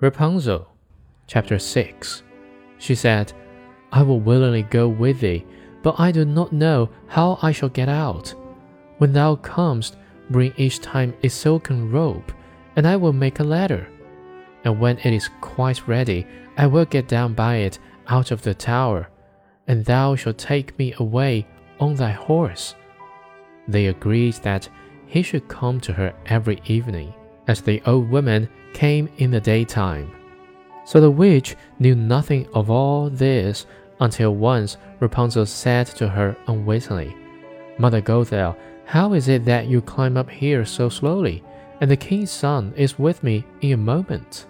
Rapunzel, chapter 6. She said, I will willingly go with thee, but I do not know how I shall get out. When thou comest, bring each time a silken rope, and I will make a ladder. And when it is quite ready, I will get down by it out of the tower, and thou shalt take me away on thy horse. They agreed that he should come to her every evening, as the old woman came in the daytime. So the witch knew nothing of all this until once Rapunzel said to her unwittingly, Mother Gothel, how is it that you climb up here so slowly, and the king's son is with me in a moment?